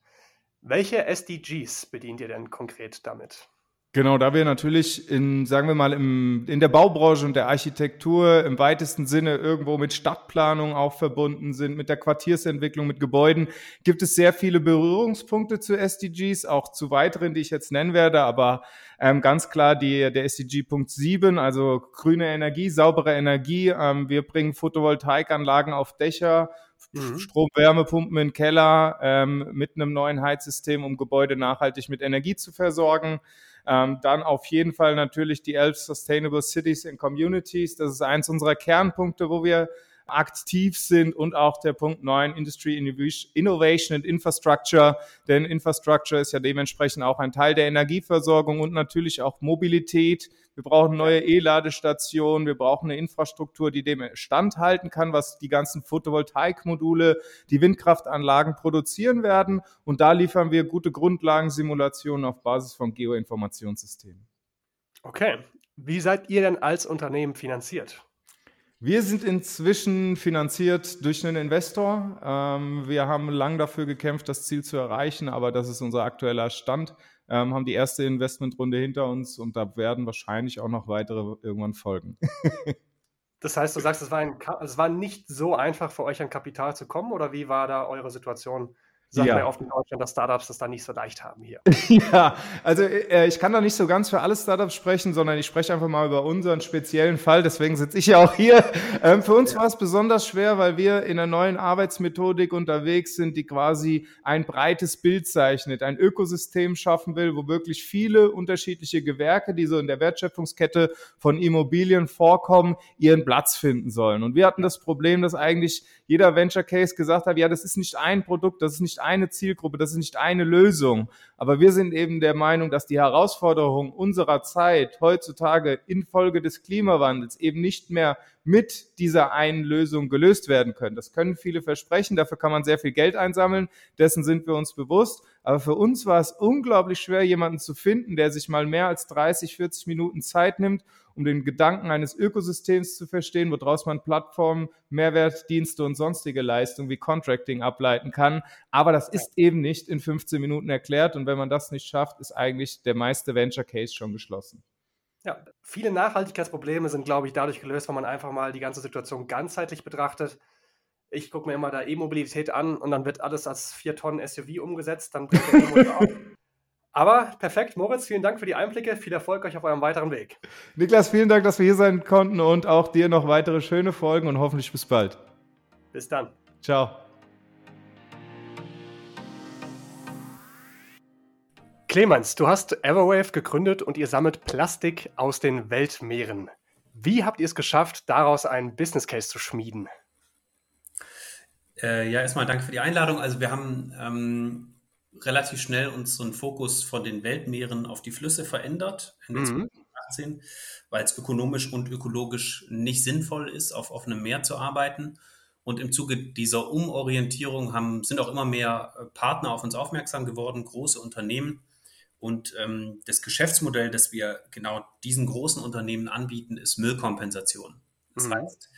Welche SDGs bedient ihr denn konkret damit? Genau, da wir natürlich in, sagen wir mal, im, in der Baubranche und der Architektur im weitesten Sinne irgendwo mit Stadtplanung auch verbunden sind, mit der Quartiersentwicklung, mit Gebäuden, gibt es sehr viele Berührungspunkte zu SDGs, auch zu weiteren, die ich jetzt nennen werde, aber ähm, ganz klar die, der SDG Punkt 7, also grüne Energie, saubere Energie. Ähm, wir bringen Photovoltaikanlagen auf Dächer mhm. Strom-Wärmepumpen im Keller ähm, mit einem neuen Heizsystem, um Gebäude nachhaltig mit Energie zu versorgen. Ähm, dann auf jeden Fall natürlich die elf Sustainable Cities and Communities. Das ist eins unserer Kernpunkte, wo wir aktiv sind und auch der Punkt 9, Industry Innovation and Infrastructure, denn Infrastructure ist ja dementsprechend auch ein Teil der Energieversorgung und natürlich auch Mobilität. Wir brauchen neue E-Ladestationen, wir brauchen eine Infrastruktur, die dem standhalten kann, was die ganzen Photovoltaikmodule, die Windkraftanlagen produzieren werden. Und da liefern wir gute Grundlagensimulationen auf Basis von Geoinformationssystemen. Okay. Wie seid ihr denn als Unternehmen finanziert? Wir sind inzwischen finanziert durch einen Investor. Ähm, wir haben lang dafür gekämpft, das Ziel zu erreichen, aber das ist unser aktueller Stand. Ähm, haben die erste Investmentrunde hinter uns und da werden wahrscheinlich auch noch weitere irgendwann folgen. <laughs> das heißt, du sagst, es war, ein, es war nicht so einfach für euch an Kapital zu kommen oder wie war da eure Situation? Sagt ja. man ja oft in Deutschland, dass Startups das da nicht so leicht haben hier. <laughs> ja, also äh, ich kann da nicht so ganz für alle Startups sprechen, sondern ich spreche einfach mal über unseren speziellen Fall. Deswegen sitze ich ja auch hier. Ähm, für uns ja. war es besonders schwer, weil wir in einer neuen Arbeitsmethodik unterwegs sind, die quasi ein breites Bild zeichnet, ein Ökosystem schaffen will, wo wirklich viele unterschiedliche Gewerke, die so in der Wertschöpfungskette von Immobilien vorkommen, ihren Platz finden sollen. Und wir hatten das Problem, dass eigentlich jeder Venture Case gesagt hat, ja, das ist nicht ein Produkt, das ist nicht eine Zielgruppe, das ist nicht eine Lösung. Aber wir sind eben der Meinung, dass die Herausforderungen unserer Zeit heutzutage infolge des Klimawandels eben nicht mehr mit dieser einen Lösung gelöst werden können. Das können viele versprechen, dafür kann man sehr viel Geld einsammeln, dessen sind wir uns bewusst. Aber für uns war es unglaublich schwer, jemanden zu finden, der sich mal mehr als 30, 40 Minuten Zeit nimmt, um den Gedanken eines Ökosystems zu verstehen, woraus man Plattformen, Mehrwertdienste und sonstige Leistungen wie Contracting ableiten kann. Aber das ist eben nicht in 15 Minuten erklärt. Und wenn man das nicht schafft, ist eigentlich der meiste Venture Case schon geschlossen. Ja, viele Nachhaltigkeitsprobleme sind, glaube ich, dadurch gelöst, wenn man einfach mal die ganze Situation ganzheitlich betrachtet. Ich gucke mir immer da E-Mobilität an und dann wird alles als 4 Tonnen SUV umgesetzt, dann bringt der E-Motor <laughs> auf. Aber perfekt, Moritz, vielen Dank für die Einblicke. Viel Erfolg euch auf eurem weiteren Weg. Niklas, vielen Dank, dass wir hier sein konnten und auch dir noch weitere schöne Folgen und hoffentlich bis bald. Bis dann. Ciao. Clemens, du hast Everwave gegründet und ihr sammelt Plastik aus den Weltmeeren. Wie habt ihr es geschafft, daraus einen Business Case zu schmieden? Äh, ja, erstmal danke für die Einladung. Also wir haben ähm, relativ schnell unseren Fokus von den Weltmeeren auf die Flüsse verändert, Ende mhm. 2018, weil es ökonomisch und ökologisch nicht sinnvoll ist, auf offenem Meer zu arbeiten. Und im Zuge dieser Umorientierung haben, sind auch immer mehr äh, Partner auf uns aufmerksam geworden, große Unternehmen. Und ähm, das Geschäftsmodell, das wir genau diesen großen Unternehmen anbieten, ist Müllkompensation. Das mhm. heißt,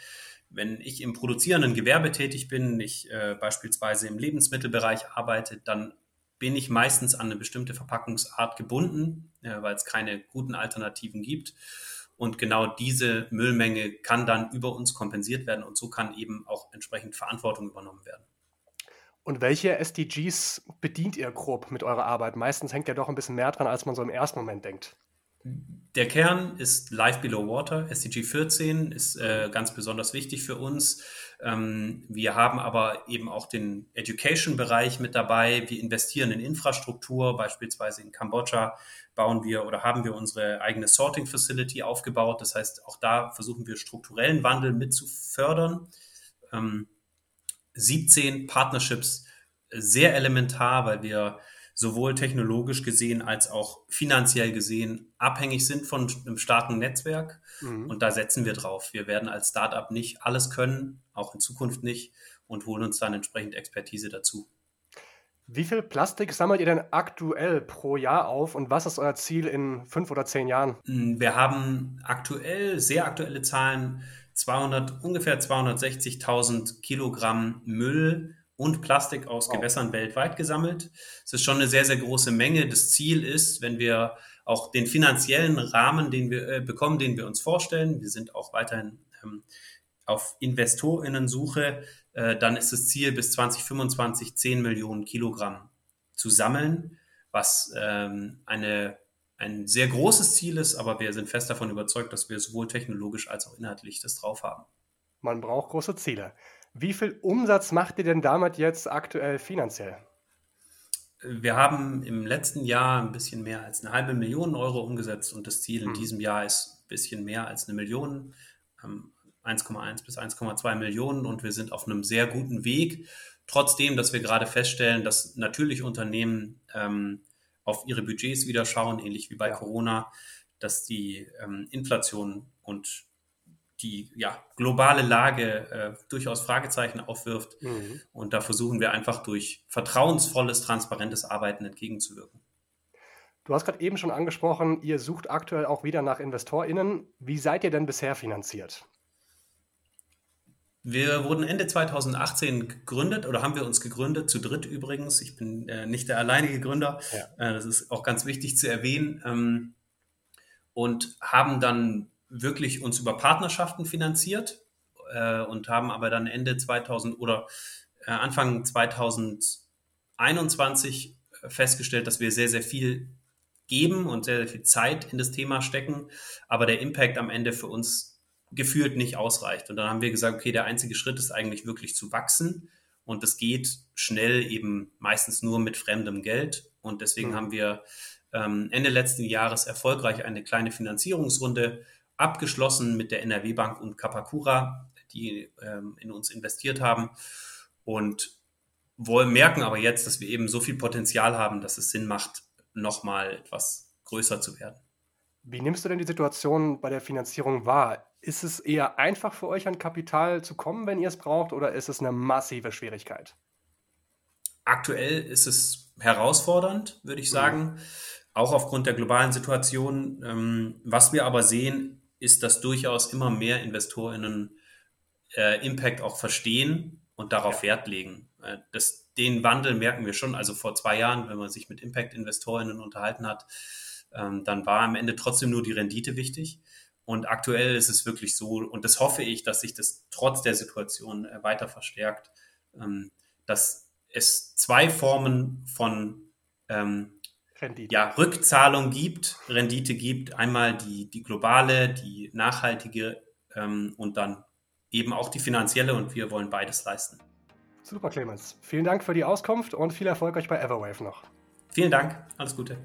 wenn ich im produzierenden Gewerbe tätig bin, ich äh, beispielsweise im Lebensmittelbereich arbeite, dann bin ich meistens an eine bestimmte Verpackungsart gebunden, äh, weil es keine guten Alternativen gibt. Und genau diese Müllmenge kann dann über uns kompensiert werden und so kann eben auch entsprechend Verantwortung übernommen werden. Und welche SDGs bedient ihr grob mit eurer Arbeit? Meistens hängt ja doch ein bisschen mehr dran, als man so im ersten Moment denkt. Der Kern ist Life Below Water. SDG 14 ist äh, ganz besonders wichtig für uns. Ähm, wir haben aber eben auch den Education-Bereich mit dabei. Wir investieren in Infrastruktur. Beispielsweise in Kambodscha bauen wir oder haben wir unsere eigene Sorting Facility aufgebaut. Das heißt, auch da versuchen wir strukturellen Wandel mit zu fördern. Ähm, 17 Partnerships sehr elementar, weil wir sowohl technologisch gesehen als auch finanziell gesehen abhängig sind von einem starken Netzwerk. Mhm. Und da setzen wir drauf. Wir werden als Startup nicht alles können, auch in Zukunft nicht, und holen uns dann entsprechend Expertise dazu. Wie viel Plastik sammelt ihr denn aktuell pro Jahr auf und was ist euer Ziel in fünf oder zehn Jahren? Mm, wir haben aktuell, sehr aktuelle Zahlen, 200, ungefähr 260.000 Kilogramm Müll und Plastik aus wow. Gewässern weltweit gesammelt. Es ist schon eine sehr, sehr große Menge. Das Ziel ist, wenn wir auch den finanziellen Rahmen, den wir äh, bekommen, den wir uns vorstellen, wir sind auch weiterhin ähm, auf Investorinnensuche, äh, dann ist das Ziel bis 2025 10 Millionen Kilogramm zu sammeln, was ähm, eine, ein sehr großes Ziel ist, aber wir sind fest davon überzeugt, dass wir sowohl technologisch als auch inhaltlich das drauf haben. Man braucht große Ziele. Wie viel Umsatz macht ihr denn damit jetzt aktuell finanziell? Wir haben im letzten Jahr ein bisschen mehr als eine halbe Million Euro umgesetzt und das Ziel in hm. diesem Jahr ist ein bisschen mehr als eine Million, 1,1 ähm, bis 1,2 Millionen und wir sind auf einem sehr guten Weg. Trotzdem, dass wir gerade feststellen, dass natürlich Unternehmen ähm, auf ihre Budgets wieder schauen, ähnlich wie bei ja. Corona, dass die ähm, Inflation und die ja, globale Lage äh, durchaus Fragezeichen aufwirft. Mhm. Und da versuchen wir einfach durch vertrauensvolles, transparentes Arbeiten entgegenzuwirken. Du hast gerade eben schon angesprochen, ihr sucht aktuell auch wieder nach InvestorInnen. Wie seid ihr denn bisher finanziert? Wir wurden Ende 2018 gegründet oder haben wir uns gegründet, zu dritt übrigens. Ich bin äh, nicht der alleinige Gründer. Ja. Äh, das ist auch ganz wichtig zu erwähnen. Ähm, und haben dann wirklich uns über Partnerschaften finanziert äh, und haben aber dann Ende 2000 oder äh, Anfang 2021 festgestellt, dass wir sehr, sehr viel geben und sehr, sehr viel Zeit in das Thema stecken, aber der Impact am Ende für uns gefühlt nicht ausreicht. Und dann haben wir gesagt, okay, der einzige Schritt ist eigentlich wirklich zu wachsen. Und das geht schnell eben meistens nur mit fremdem Geld. Und deswegen mhm. haben wir ähm, Ende letzten Jahres erfolgreich eine kleine Finanzierungsrunde abgeschlossen mit der NRW Bank und Kapakura, die ähm, in uns investiert haben und wollen, merken aber jetzt, dass wir eben so viel Potenzial haben, dass es Sinn macht, nochmal etwas größer zu werden. Wie nimmst du denn die Situation bei der Finanzierung wahr? Ist es eher einfach für euch an Kapital zu kommen, wenn ihr es braucht, oder ist es eine massive Schwierigkeit? Aktuell ist es herausfordernd, würde ich mhm. sagen, mhm. auch aufgrund der globalen Situation. Ähm, was wir aber sehen, ist, dass durchaus immer mehr InvestorInnen äh, Impact auch verstehen und darauf. Wert legen. Äh, das, den Wandel merken wir schon. Also vor zwei Jahren, wenn man sich mit Impact-InvestorInnen unterhalten hat, ähm, dann war am Ende trotzdem nur die Rendite wichtig. Und aktuell ist es wirklich so, und das hoffe ich, dass sich das trotz der Situation äh, weiter verstärkt, ähm, dass es zwei Formen von ähm, Rendite. ja, Rückzahlung gibt, Rendite gibt. Einmal die, die globale, die nachhaltige ähm, und dann eben auch die finanzielle und wir wollen beides leisten. Super, Clemens. Vielen Dank für die Auskunft und viel Erfolg euch bei Everwave noch. Vielen Dank. Alles Gute.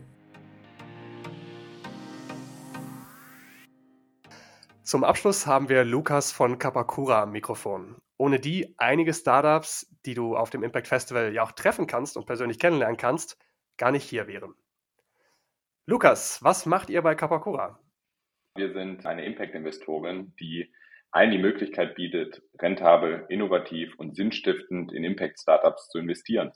Zum Abschluss haben wir Lukas von Kapakura am Mikrofon. Ohne die einige Startups, die du auf dem Impact Festival ja auch treffen kannst und persönlich kennenlernen kannst, gar nicht hier wären. Lukas, was macht ihr bei Kapakura? Wir sind eine Impact-Investorin, die allen die Möglichkeit bietet, rentabel, innovativ und sinnstiftend in Impact-Startups zu investieren.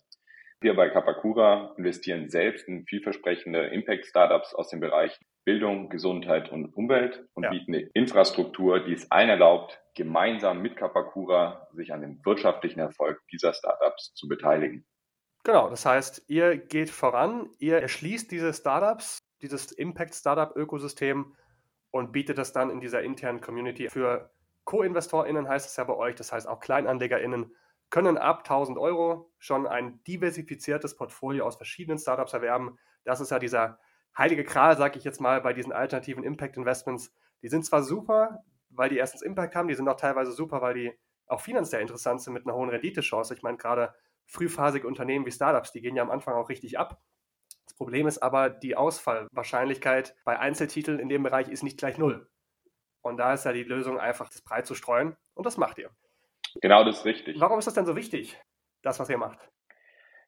Wir bei Kapakura investieren selbst in vielversprechende Impact-Startups aus dem Bereich Bildung, Gesundheit und Umwelt und ja. bieten eine Infrastruktur, die es allen erlaubt, gemeinsam mit Kapakura sich an dem wirtschaftlichen Erfolg dieser Startups zu beteiligen. Genau, das heißt, ihr geht voran, ihr erschließt diese Startups, dieses Impact-Startup-Ökosystem und bietet das dann in dieser internen Community für Co-InvestorInnen heißt es ja bei euch, das heißt auch KleinanlegerInnen können ab 1000 Euro schon ein diversifiziertes Portfolio aus verschiedenen Startups erwerben. Das ist ja dieser heilige Kral, sage ich jetzt mal, bei diesen alternativen Impact Investments. Die sind zwar super, weil die erstens Impact haben, die sind auch teilweise super, weil die auch finanziell interessant sind mit einer hohen Renditechance. Ich meine, gerade frühphasige Unternehmen wie Startups, die gehen ja am Anfang auch richtig ab. Das Problem ist aber, die Ausfallwahrscheinlichkeit bei Einzeltiteln in dem Bereich ist nicht gleich null. Und da ist ja die Lösung einfach, das breit zu streuen. Und das macht ihr. Genau, das ist richtig. Warum ist das denn so wichtig, das, was ihr macht?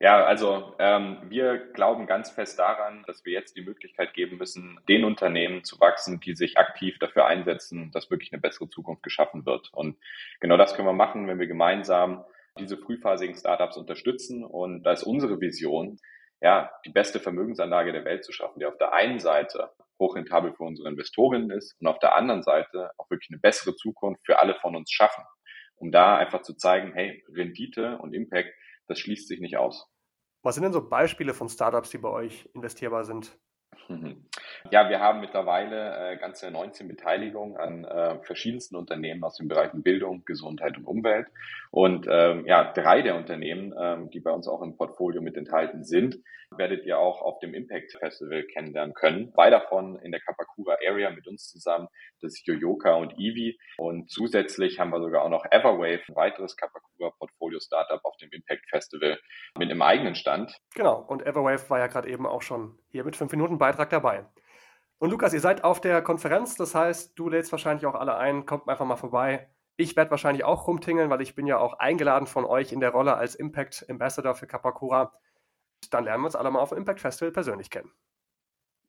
Ja, also ähm, wir glauben ganz fest daran, dass wir jetzt die Möglichkeit geben müssen, den Unternehmen zu wachsen, die sich aktiv dafür einsetzen, dass wirklich eine bessere Zukunft geschaffen wird. Und genau das können wir machen, wenn wir gemeinsam diese frühphasigen Startups unterstützen. Und da ist unsere Vision, ja, die beste Vermögensanlage der Welt zu schaffen, die auf der einen Seite hochrentabel für unsere Investorinnen ist und auf der anderen Seite auch wirklich eine bessere Zukunft für alle von uns schaffen. Um da einfach zu zeigen, hey, Rendite und Impact, das schließt sich nicht aus. Was sind denn so Beispiele von Startups, die bei euch investierbar sind? Ja, wir haben mittlerweile äh, ganze 19 Beteiligungen an äh, verschiedensten Unternehmen aus den Bereichen Bildung, Gesundheit und Umwelt. Und ähm, ja, drei der Unternehmen, ähm, die bei uns auch im Portfolio mit enthalten sind, werdet ihr auch auf dem Impact Festival kennenlernen können. Zwei davon in der Kapakura Area mit uns zusammen, das ist Yoyoka und Eevee. Und zusätzlich haben wir sogar auch noch Everwave, ein weiteres Kapakura Portfolio Startup auf dem Impact Festival mit einem eigenen Stand. Genau, und Everwave war ja gerade eben auch schon hier mit 5 Minuten Beitrag dabei. Und Lukas, ihr seid auf der Konferenz, das heißt, du lädst wahrscheinlich auch alle ein, kommt einfach mal vorbei. Ich werde wahrscheinlich auch rumtingeln, weil ich bin ja auch eingeladen von euch in der Rolle als Impact Ambassador für Kapakura. Dann lernen wir uns alle mal auf dem Impact Festival persönlich kennen.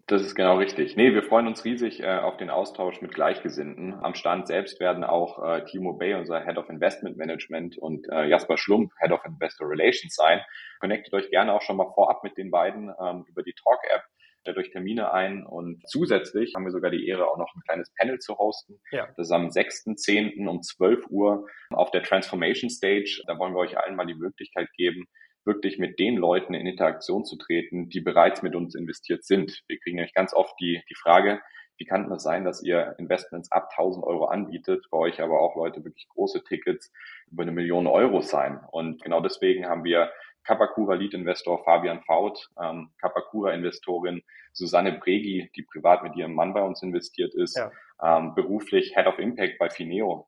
Das ist genau richtig. Nee, wir freuen uns riesig äh, auf den Austausch mit Gleichgesinnten. Am Stand selbst werden auch äh, Timo Bay, unser Head of Investment Management, und äh, Jasper Schlumpf, Head of Investor Relations sein. Connectet euch gerne auch schon mal vorab mit den beiden ähm, über die Talk-App euch Termine ein und zusätzlich haben wir sogar die Ehre, auch noch ein kleines Panel zu hosten. Ja. Das ist am 6.10. um 12 Uhr auf der Transformation Stage. Da wollen wir euch allen mal die Möglichkeit geben, wirklich mit den Leuten in Interaktion zu treten, die bereits mit uns investiert sind. Wir kriegen nämlich ganz oft die, die Frage, wie kann das sein, dass ihr Investments ab 1000 Euro anbietet, bei euch aber auch Leute wirklich große Tickets über eine Million Euro sein? Und genau deswegen haben wir Kapakura Lead Investor Fabian Faut, ähm, Kapakura Investorin Susanne Bregi, die privat mit ihrem Mann bei uns investiert ist, ja. ähm, beruflich Head of Impact bei Fineo.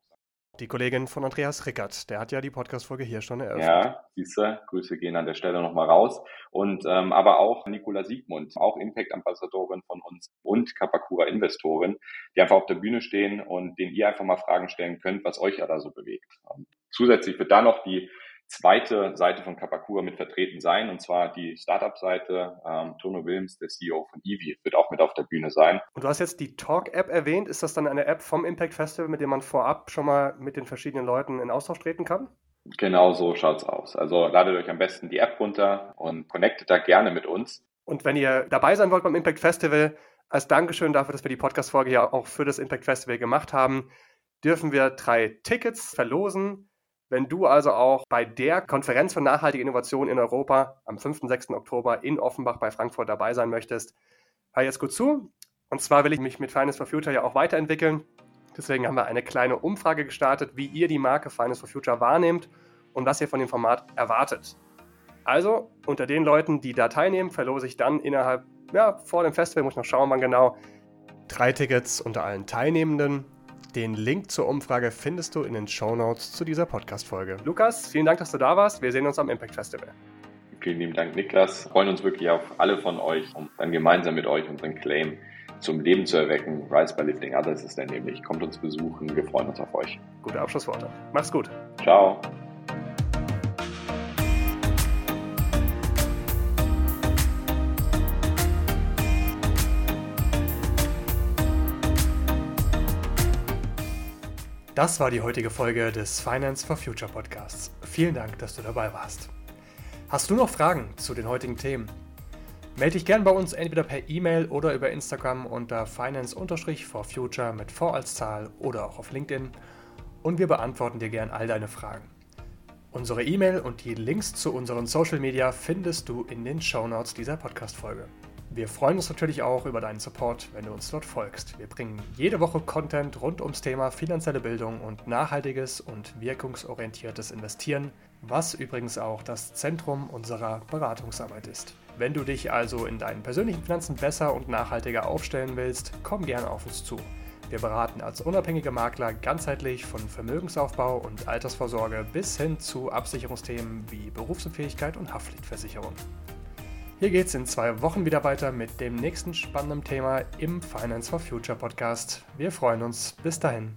Die Kollegin von Andreas Rickert, der hat ja die Podcast-Folge hier schon eröffnet. Ja, siehste, Grüße gehen an der Stelle nochmal raus. Und ähm, aber auch Nicola Siegmund, auch Impact-Ambassadorin von uns und Kapakura-Investorin, die einfach auf der Bühne stehen und denen ihr einfach mal Fragen stellen könnt, was euch ja da so bewegt. Und zusätzlich wird da noch die zweite Seite von Kapakura mit vertreten sein, und zwar die Startup-Seite. Ähm, Tono Wilms, der CEO von Eevee, wird auch mit auf der Bühne sein. Und du hast jetzt die Talk-App erwähnt. Ist das dann eine App vom Impact Festival, mit der man vorab schon mal mit den verschiedenen Leuten in Austausch treten kann? Genau so schaut's aus. Also ladet euch am besten die App runter und connectet da gerne mit uns. Und wenn ihr dabei sein wollt beim Impact Festival, als Dankeschön dafür, dass wir die Podcast-Folge ja auch für das Impact Festival gemacht haben, dürfen wir drei Tickets verlosen. Wenn du also auch bei der Konferenz für nachhaltige Innovation in Europa am 5. und 6. Oktober in Offenbach bei Frankfurt dabei sein möchtest, hör jetzt gut zu. Und zwar will ich mich mit Finance for Future ja auch weiterentwickeln. Deswegen haben wir eine kleine Umfrage gestartet, wie ihr die Marke Finance for Future wahrnehmt und was ihr von dem Format erwartet. Also, unter den Leuten, die da teilnehmen, verlose ich dann innerhalb, ja, vor dem Festival, muss ich noch schauen, wann genau, drei Tickets unter allen Teilnehmenden den Link zur Umfrage findest du in den Show Notes zu dieser Podcast-Folge. Lukas, vielen Dank, dass du da warst. Wir sehen uns am Impact Festival. Vielen lieben Dank, Niklas. Wir freuen uns wirklich auf alle von euch und dann gemeinsam mit euch unseren Claim zum Leben zu erwecken. Rise by Lifting Others ist er nämlich. Kommt uns besuchen, wir freuen uns auf euch. Gute Abschlussworte. Mach's gut. Ciao. Das war die heutige Folge des Finance for Future Podcasts. Vielen Dank, dass du dabei warst. Hast du noch Fragen zu den heutigen Themen? Melde dich gern bei uns entweder per E-Mail oder über Instagram unter finance-for-future mit V als Zahl oder auch auf LinkedIn und wir beantworten dir gern all deine Fragen. Unsere E-Mail und die Links zu unseren Social Media findest du in den Show Notes dieser Podcast-Folge. Wir freuen uns natürlich auch über deinen Support, wenn du uns dort folgst. Wir bringen jede Woche Content rund ums Thema finanzielle Bildung und nachhaltiges und wirkungsorientiertes Investieren, was übrigens auch das Zentrum unserer Beratungsarbeit ist. Wenn du dich also in deinen persönlichen Finanzen besser und nachhaltiger aufstellen willst, komm gerne auf uns zu. Wir beraten als unabhängige Makler ganzheitlich von Vermögensaufbau und Altersvorsorge bis hin zu Absicherungsthemen wie Berufsunfähigkeit und Haftpflichtversicherung. Hier geht's in zwei Wochen wieder weiter mit dem nächsten spannenden Thema im Finance for Future Podcast. Wir freuen uns. Bis dahin.